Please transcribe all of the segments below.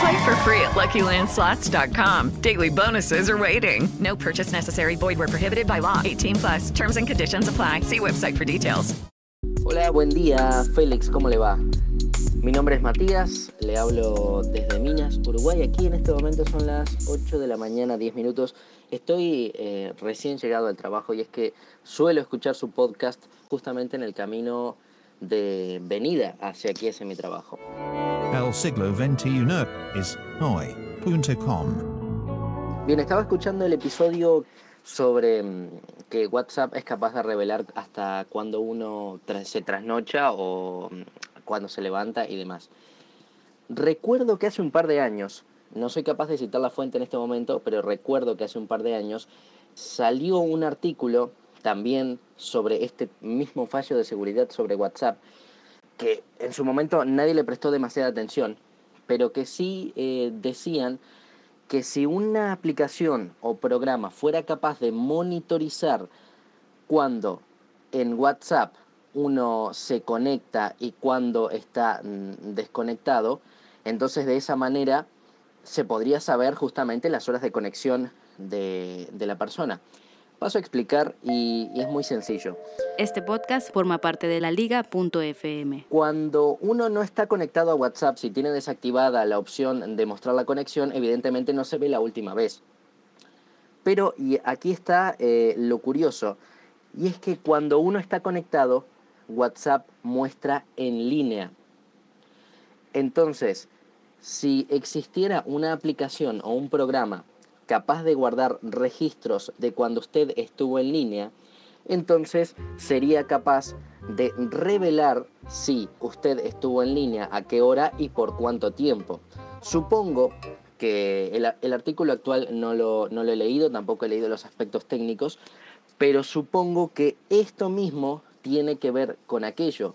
Play for free at LuckyLandSlots.com. Daily bonuses are waiting. No purchase necessary. Void where prohibited by law. 18 plus. Terms and conditions apply. See website for details. Hola, buen día, Félix, ¿cómo le va? Mi nombre es Matías, le hablo desde Minas, Uruguay. Aquí en este momento son las 8 de la mañana, 10 minutos. Estoy eh, recién llegado al trabajo y es que suelo escuchar su podcast justamente en el camino de venida hacia aquí, hacia mi trabajo. El siglo XXI es hoy.com. Bien, estaba escuchando el episodio sobre mm, que WhatsApp es capaz de revelar hasta cuando uno se trasnocha o mm, cuando se levanta y demás. Recuerdo que hace un par de años, no soy capaz de citar la fuente en este momento, pero recuerdo que hace un par de años salió un artículo también sobre este mismo fallo de seguridad sobre WhatsApp, que en su momento nadie le prestó demasiada atención, pero que sí eh, decían que si una aplicación o programa fuera capaz de monitorizar cuando en WhatsApp uno se conecta y cuando está mm, desconectado, entonces de esa manera se podría saber justamente las horas de conexión de, de la persona. Paso a explicar y, y es muy sencillo. Este podcast forma parte de la liga.fm. Cuando uno no está conectado a WhatsApp, si tiene desactivada la opción de mostrar la conexión, evidentemente no se ve la última vez. Pero, y aquí está eh, lo curioso, y es que cuando uno está conectado, WhatsApp muestra en línea. Entonces, si existiera una aplicación o un programa capaz de guardar registros de cuando usted estuvo en línea, entonces sería capaz de revelar si usted estuvo en línea, a qué hora y por cuánto tiempo. Supongo que el, artículo actual no lo, no lo he leído, tampoco he leído los aspectos técnicos, pero supongo que esto mismo tiene que ver con aquello.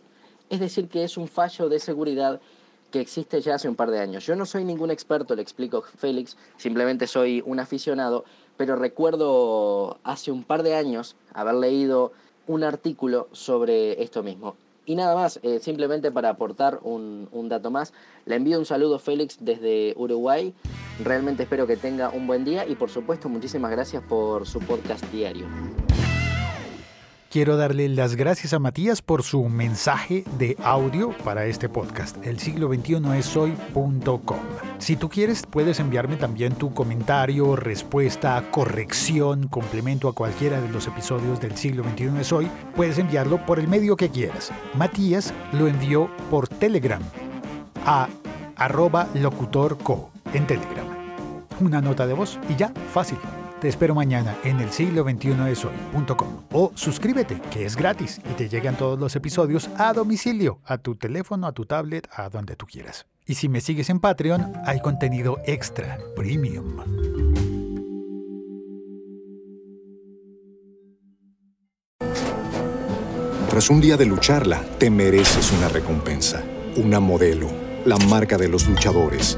Es decir, que es un fallo de seguridad que existe ya hace un par de años. Yo no soy ningún experto, le explico Félix, simplemente soy un aficionado, pero recuerdo hace un par de años haber leído un artículo sobre esto mismo. Y nada más, eh, simplemente para aportar un, un dato más, le envío un saludo Félix desde Uruguay. Realmente espero que tenga un buen día y por supuesto muchísimas gracias por su podcast diario. Quiero darle las gracias a Matías por su mensaje de audio para este podcast. El siglo XXI es hoy.com. Si tú quieres, puedes enviarme también tu comentario, respuesta, corrección, complemento a cualquiera de los episodios del siglo XXI es hoy. Puedes enviarlo por el medio que quieras. Matías lo envió por Telegram a arroba locutorco en Telegram. Una nota de voz y ya, fácil. Te espero mañana en el siglo XXI es hoy.com o suscríbete, que es gratis y te llegan todos los episodios a domicilio, a tu teléfono, a tu tablet, a donde tú quieras. Y si me sigues en Patreon, hay contenido extra, premium. Tras un día de lucharla, te mereces una recompensa, una modelo, la marca de los luchadores.